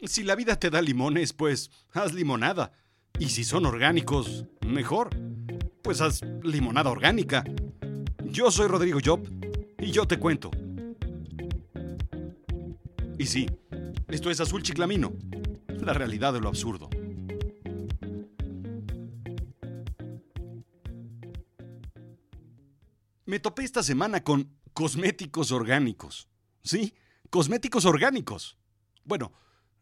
Si la vida te da limones, pues haz limonada. Y si son orgánicos, mejor. Pues haz limonada orgánica. Yo soy Rodrigo Job y yo te cuento. Y sí, esto es Azul Chiclamino, la realidad de lo absurdo. Me topé esta semana con cosméticos orgánicos. Sí, cosméticos orgánicos. Bueno,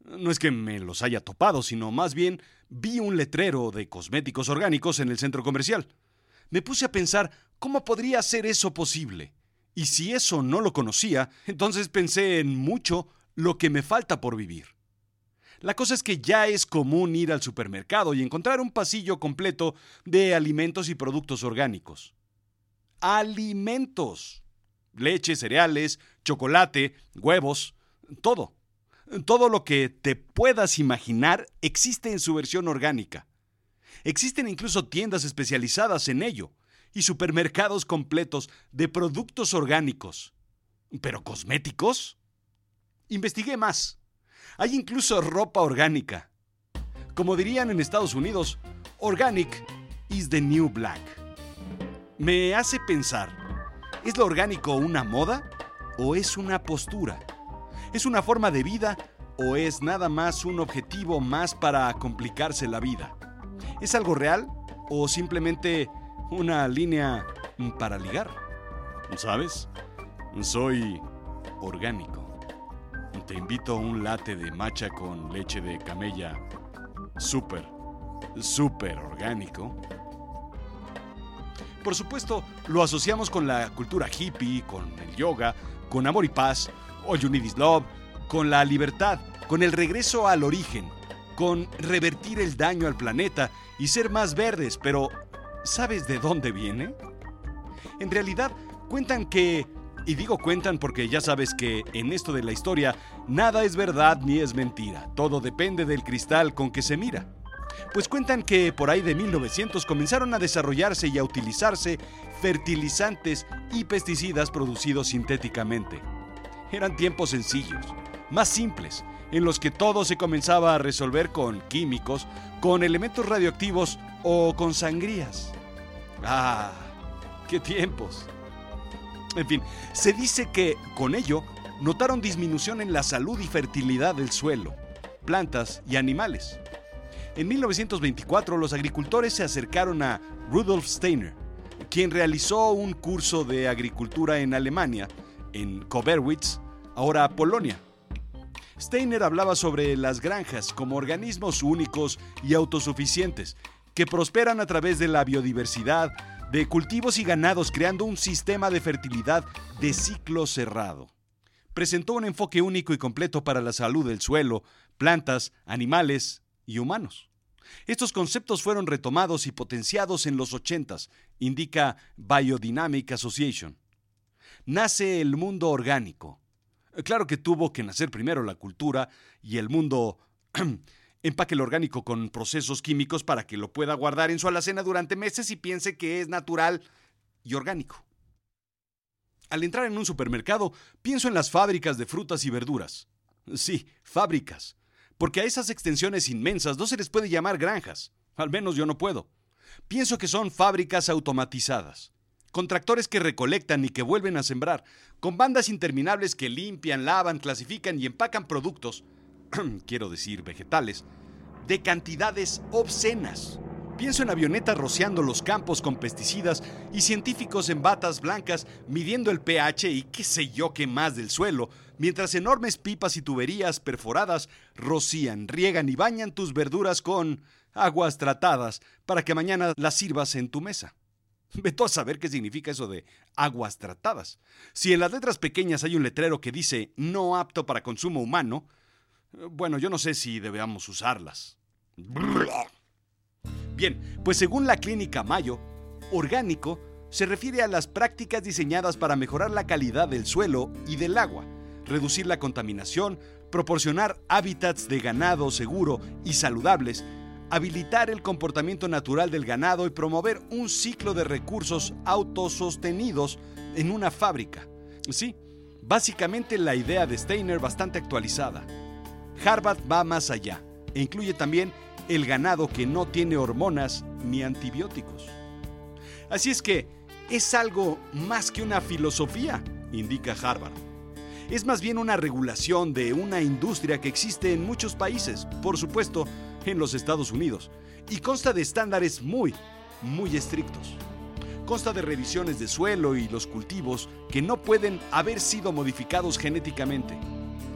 no es que me los haya topado, sino más bien vi un letrero de cosméticos orgánicos en el centro comercial. Me puse a pensar cómo podría ser eso posible. Y si eso no lo conocía, entonces pensé en mucho lo que me falta por vivir. La cosa es que ya es común ir al supermercado y encontrar un pasillo completo de alimentos y productos orgánicos alimentos. Leche, cereales, chocolate, huevos, todo. Todo lo que te puedas imaginar existe en su versión orgánica. Existen incluso tiendas especializadas en ello y supermercados completos de productos orgánicos. ¿Pero cosméticos? Investigué más. Hay incluso ropa orgánica. Como dirían en Estados Unidos, organic is the new black me hace pensar, ¿es lo orgánico una moda o es una postura? ¿Es una forma de vida o es nada más un objetivo más para complicarse la vida? ¿Es algo real o simplemente una línea para ligar? ¿Sabes? Soy orgánico. Te invito a un latte de matcha con leche de camella. Súper, súper orgánico. Por supuesto, lo asociamos con la cultura hippie, con el yoga, con amor y paz, All You Need Is Love, con la libertad, con el regreso al origen, con revertir el daño al planeta y ser más verdes, pero ¿sabes de dónde viene? En realidad, cuentan que, y digo cuentan porque ya sabes que en esto de la historia, nada es verdad ni es mentira, todo depende del cristal con que se mira pues cuentan que por ahí de 1900 comenzaron a desarrollarse y a utilizarse fertilizantes y pesticidas producidos sintéticamente. Eran tiempos sencillos, más simples, en los que todo se comenzaba a resolver con químicos, con elementos radioactivos o con sangrías. ¡Ah! ¡Qué tiempos! En fin, se dice que con ello notaron disminución en la salud y fertilidad del suelo, plantas y animales. En 1924 los agricultores se acercaron a Rudolf Steiner, quien realizó un curso de agricultura en Alemania, en Koberwitz, ahora Polonia. Steiner hablaba sobre las granjas como organismos únicos y autosuficientes, que prosperan a través de la biodiversidad, de cultivos y ganados, creando un sistema de fertilidad de ciclo cerrado. Presentó un enfoque único y completo para la salud del suelo, plantas, animales y humanos. Estos conceptos fueron retomados y potenciados en los 80, indica Biodynamic Association. Nace el mundo orgánico. Claro que tuvo que nacer primero la cultura y el mundo empaque el orgánico con procesos químicos para que lo pueda guardar en su alacena durante meses y piense que es natural y orgánico. Al entrar en un supermercado, pienso en las fábricas de frutas y verduras. Sí, fábricas porque a esas extensiones inmensas no se les puede llamar granjas, al menos yo no puedo. Pienso que son fábricas automatizadas, con tractores que recolectan y que vuelven a sembrar, con bandas interminables que limpian, lavan, clasifican y empacan productos, quiero decir vegetales, de cantidades obscenas. Pienso en avionetas rociando los campos con pesticidas y científicos en batas blancas midiendo el pH y qué sé yo qué más del suelo, mientras enormes pipas y tuberías perforadas rocían, riegan y bañan tus verduras con aguas tratadas para que mañana las sirvas en tu mesa. Veto a saber qué significa eso de aguas tratadas. Si en las letras pequeñas hay un letrero que dice no apto para consumo humano, bueno, yo no sé si debemos usarlas. Bien, pues según la clínica Mayo, orgánico se refiere a las prácticas diseñadas para mejorar la calidad del suelo y del agua, reducir la contaminación, proporcionar hábitats de ganado seguro y saludables, habilitar el comportamiento natural del ganado y promover un ciclo de recursos autosostenidos en una fábrica. Sí, básicamente la idea de Steiner bastante actualizada. Harvard va más allá e incluye también el ganado que no tiene hormonas ni antibióticos. Así es que es algo más que una filosofía, indica Harvard. Es más bien una regulación de una industria que existe en muchos países, por supuesto en los Estados Unidos, y consta de estándares muy, muy estrictos. Consta de revisiones de suelo y los cultivos que no pueden haber sido modificados genéticamente.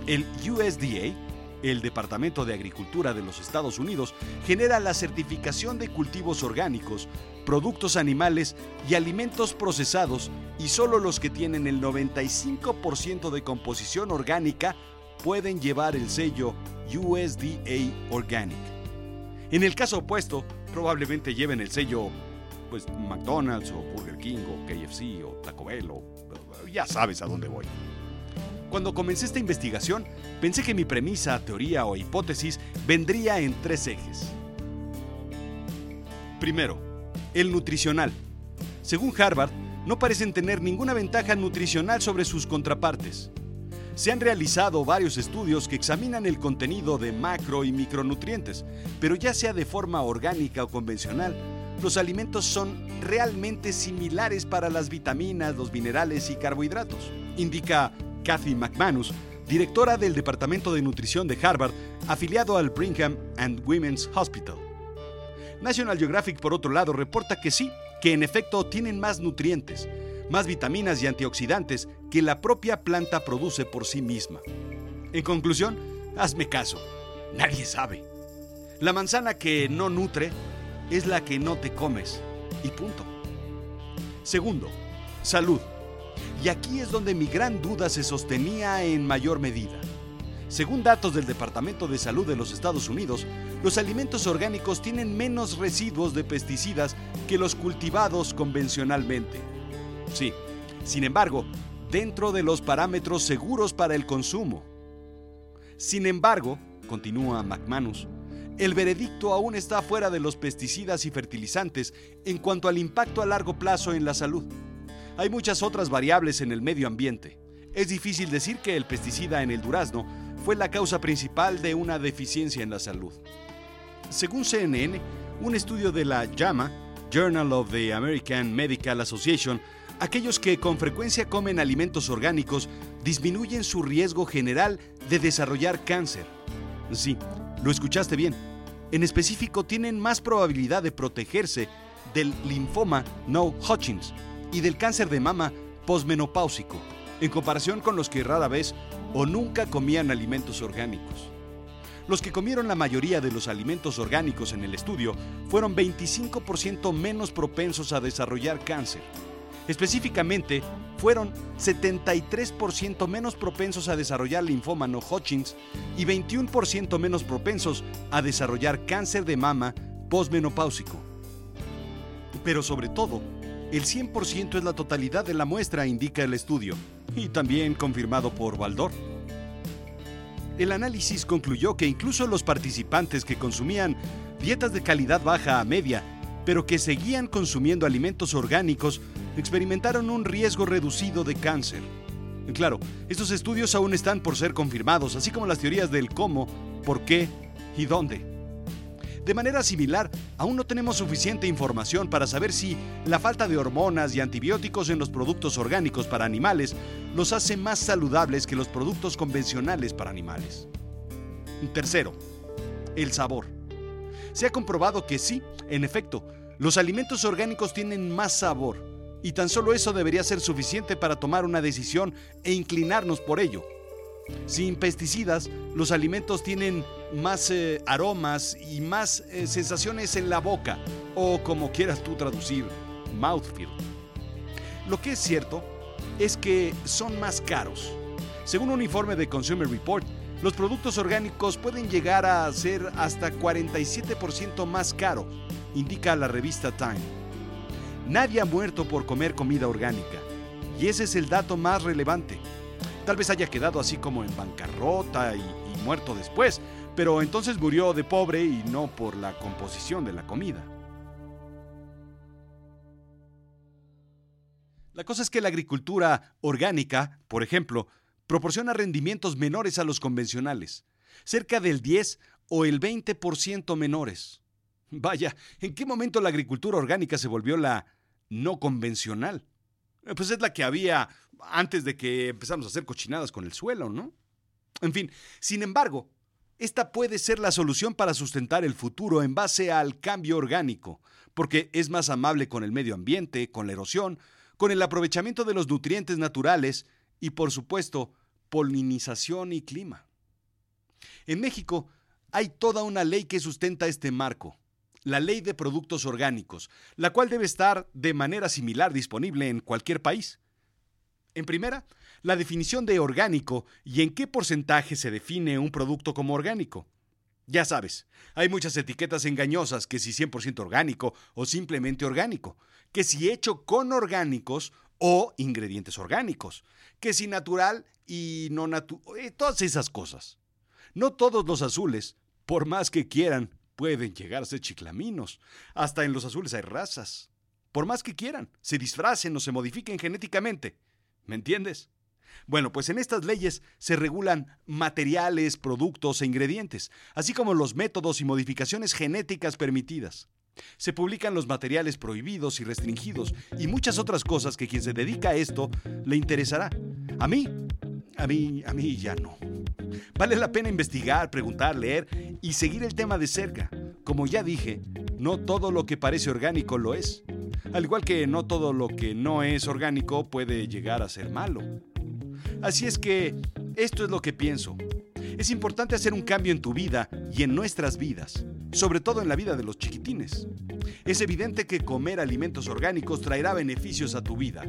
El USDA el Departamento de Agricultura de los Estados Unidos genera la certificación de cultivos orgánicos, productos animales y alimentos procesados y solo los que tienen el 95% de composición orgánica pueden llevar el sello USDA Organic. En el caso opuesto, probablemente lleven el sello pues McDonald's o Burger King o KFC o Taco Bell o ya sabes a dónde voy. Cuando comencé esta investigación, pensé que mi premisa, teoría o hipótesis vendría en tres ejes. Primero, el nutricional. Según Harvard, no parecen tener ninguna ventaja nutricional sobre sus contrapartes. Se han realizado varios estudios que examinan el contenido de macro y micronutrientes, pero ya sea de forma orgánica o convencional, los alimentos son realmente similares para las vitaminas, los minerales y carbohidratos, indica Kathy McManus, directora del Departamento de Nutrición de Harvard, afiliado al Brigham and Women's Hospital. National Geographic, por otro lado, reporta que sí, que en efecto tienen más nutrientes, más vitaminas y antioxidantes que la propia planta produce por sí misma. En conclusión, hazme caso, nadie sabe. La manzana que no nutre es la que no te comes, y punto. Segundo, salud. Y aquí es donde mi gran duda se sostenía en mayor medida. Según datos del Departamento de Salud de los Estados Unidos, los alimentos orgánicos tienen menos residuos de pesticidas que los cultivados convencionalmente. Sí, sin embargo, dentro de los parámetros seguros para el consumo. Sin embargo, continúa McManus, el veredicto aún está fuera de los pesticidas y fertilizantes en cuanto al impacto a largo plazo en la salud. Hay muchas otras variables en el medio ambiente. Es difícil decir que el pesticida en el durazno fue la causa principal de una deficiencia en la salud. Según CNN, un estudio de la JAMA, Journal of the American Medical Association, aquellos que con frecuencia comen alimentos orgánicos disminuyen su riesgo general de desarrollar cáncer. Sí, lo escuchaste bien. En específico, tienen más probabilidad de protegerse del linfoma no Hodgkins, y del cáncer de mama posmenopáusico, en comparación con los que rara vez o nunca comían alimentos orgánicos. Los que comieron la mayoría de los alimentos orgánicos en el estudio fueron 25% menos propensos a desarrollar cáncer. Específicamente, fueron 73% menos propensos a desarrollar linfoma no Hodgkins y 21% menos propensos a desarrollar cáncer de mama posmenopáusico. Pero sobre todo, el 100% es la totalidad de la muestra, indica el estudio, y también confirmado por Baldor. El análisis concluyó que incluso los participantes que consumían dietas de calidad baja a media, pero que seguían consumiendo alimentos orgánicos, experimentaron un riesgo reducido de cáncer. Claro, estos estudios aún están por ser confirmados, así como las teorías del cómo, por qué y dónde. De manera similar, aún no tenemos suficiente información para saber si la falta de hormonas y antibióticos en los productos orgánicos para animales los hace más saludables que los productos convencionales para animales. Tercero, el sabor. Se ha comprobado que sí, en efecto, los alimentos orgánicos tienen más sabor, y tan solo eso debería ser suficiente para tomar una decisión e inclinarnos por ello. Sin pesticidas, los alimentos tienen más eh, aromas y más eh, sensaciones en la boca, o como quieras tú traducir, mouthfeel. Lo que es cierto es que son más caros. Según un informe de Consumer Report, los productos orgánicos pueden llegar a ser hasta 47% más caros, indica la revista Time. Nadie ha muerto por comer comida orgánica, y ese es el dato más relevante. Tal vez haya quedado así como en bancarrota y, muerto después, pero entonces murió de pobre y no por la composición de la comida. La cosa es que la agricultura orgánica, por ejemplo, proporciona rendimientos menores a los convencionales. cerca del 10 o el 20% menores. Vaya, ¿en qué momento la agricultura orgánica se volvió la no convencional? Eh, pues es la que había antes de que empezamos a hacer cochinadas con el suelo, ¿no? En fin, sin embargo, esta puede ser la solución para sustentar el futuro en base al cambio orgánico, porque es más amable con el medio ambiente, con la erosión, con el aprovechamiento de los nutrientes naturales y, por supuesto, polinización y clima. En México hay toda una ley que sustenta este marco, la Ley de Productos Orgánicos, la cual debe estar de manera similar disponible en cualquier país. En primera, la definición de orgánico y en qué porcentaje se define un producto como orgánico. Ya sabes, hay muchas etiquetas engañosas que si 100% orgánico o simplemente orgánico, que si hecho con orgánicos o ingredientes orgánicos, que si natural y no natural, eh, todas esas cosas. No todos los azules, por más que quieran, pueden llegar a ser chiclaminos. Hasta en los azules hay razas. Por más que quieran, se disfracen o se modifiquen genéticamente. ¿Me entiendes? Bueno, pues en estas leyes se regulan materiales, productos e ingredientes, así como los métodos y modificaciones genéticas permitidas. Se publican los materiales prohibidos y restringidos y muchas otras cosas que quien se dedica a esto le interesará. A mí, a mí, a mí ya no. Vale la pena investigar, preguntar, leer y seguir el tema de cerca. Como ya dije, no todo lo que parece orgánico lo es. Al igual que no todo lo que no es orgánico puede llegar a ser malo. Así es que esto es lo que pienso. Es importante hacer un cambio en tu vida y en nuestras vidas, sobre todo en la vida de los chiquitines. Es evidente que comer alimentos orgánicos traerá beneficios a tu vida.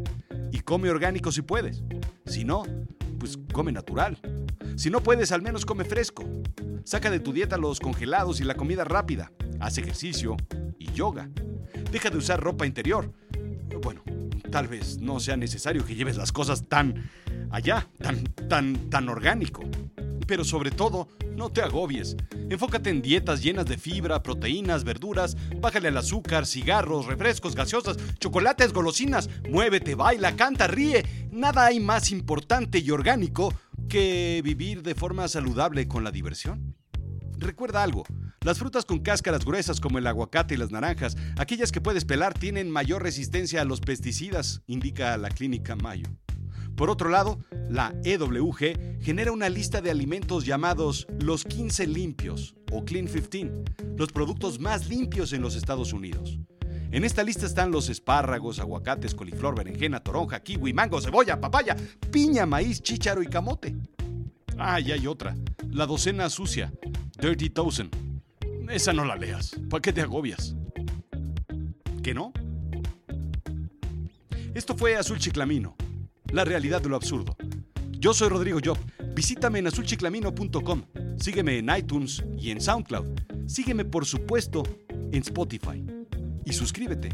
Y come orgánico si puedes. Si no, pues come natural. Si no puedes, al menos come fresco. Saca de tu dieta los congelados y la comida rápida. Haz ejercicio y yoga. Deja de usar ropa interior. Bueno, tal vez no sea necesario que lleves las cosas tan allá, tan, tan, tan orgánico. Pero sobre todo, no te agobies. Enfócate en dietas llenas de fibra, proteínas, verduras, bájale al azúcar, cigarros, refrescos, gaseosas, chocolates, golosinas. Muévete, baila, canta, ríe. Nada hay más importante y orgánico que vivir de forma saludable con la diversión. Recuerda algo, las frutas con cáscaras gruesas como el aguacate y las naranjas, aquellas que puedes pelar, tienen mayor resistencia a los pesticidas, indica la clínica Mayo. Por otro lado, la EWG genera una lista de alimentos llamados los 15 limpios o Clean 15, los productos más limpios en los Estados Unidos. En esta lista están los espárragos, aguacates, coliflor, berenjena, toronja, kiwi, mango, cebolla, papaya, piña, maíz, chícharo y camote. Ah, y hay otra, la docena sucia, Dirty Dozen. Esa no la leas, ¿para qué te agobias? ¿Qué no? Esto fue Azul Chiclamino la realidad de lo absurdo. Yo soy Rodrigo Job. Visítame en azulchiclamino.com. Sígueme en iTunes y en SoundCloud. Sígueme, por supuesto, en Spotify. Y suscríbete.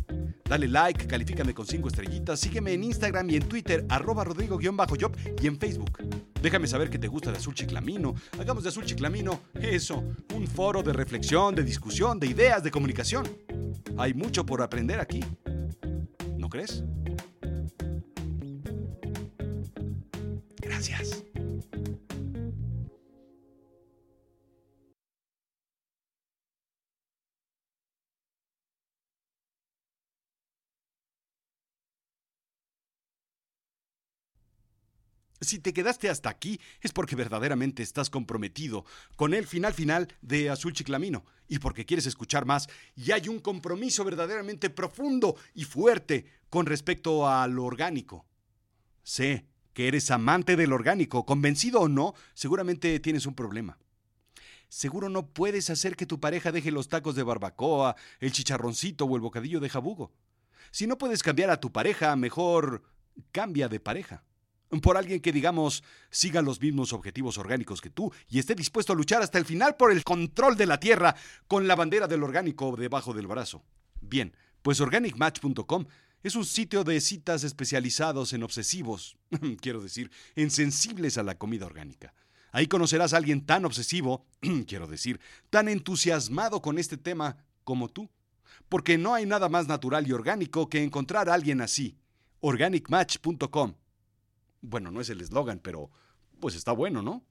Dale like, califícame con 5 estrellitas. Sígueme en Instagram y en Twitter, arroba rodrigo-job y en Facebook. Déjame saber que te gusta de Azul Chiclamino. Hagamos de Azul Chiclamino eso, un foro de reflexión, de discusión, de ideas, de comunicación. Hay mucho por aprender aquí. ¿No crees? Gracias. Si te quedaste hasta aquí es porque verdaderamente estás comprometido con el final final de Azul Chiclamino y porque quieres escuchar más y hay un compromiso verdaderamente profundo y fuerte con respecto a lo orgánico. Sé que eres amante del orgánico, convencido o no, seguramente tienes un problema. Seguro no puedes hacer que tu pareja deje los tacos de barbacoa, el chicharroncito o el bocadillo de jabugo. Si no puedes cambiar a tu pareja, mejor cambia de pareja. Por alguien que, digamos, siga los mismos objetivos orgánicos que tú y esté dispuesto a luchar hasta el final por el control de la tierra con la bandera del orgánico debajo del brazo. Bien, pues organicmatch.com es un sitio de citas especializados en obsesivos, quiero decir, en sensibles a la comida orgánica. Ahí conocerás a alguien tan obsesivo, quiero decir, tan entusiasmado con este tema como tú. Porque no hay nada más natural y orgánico que encontrar a alguien así. Organicmatch.com. Bueno, no es el eslogan, pero pues está bueno, ¿no?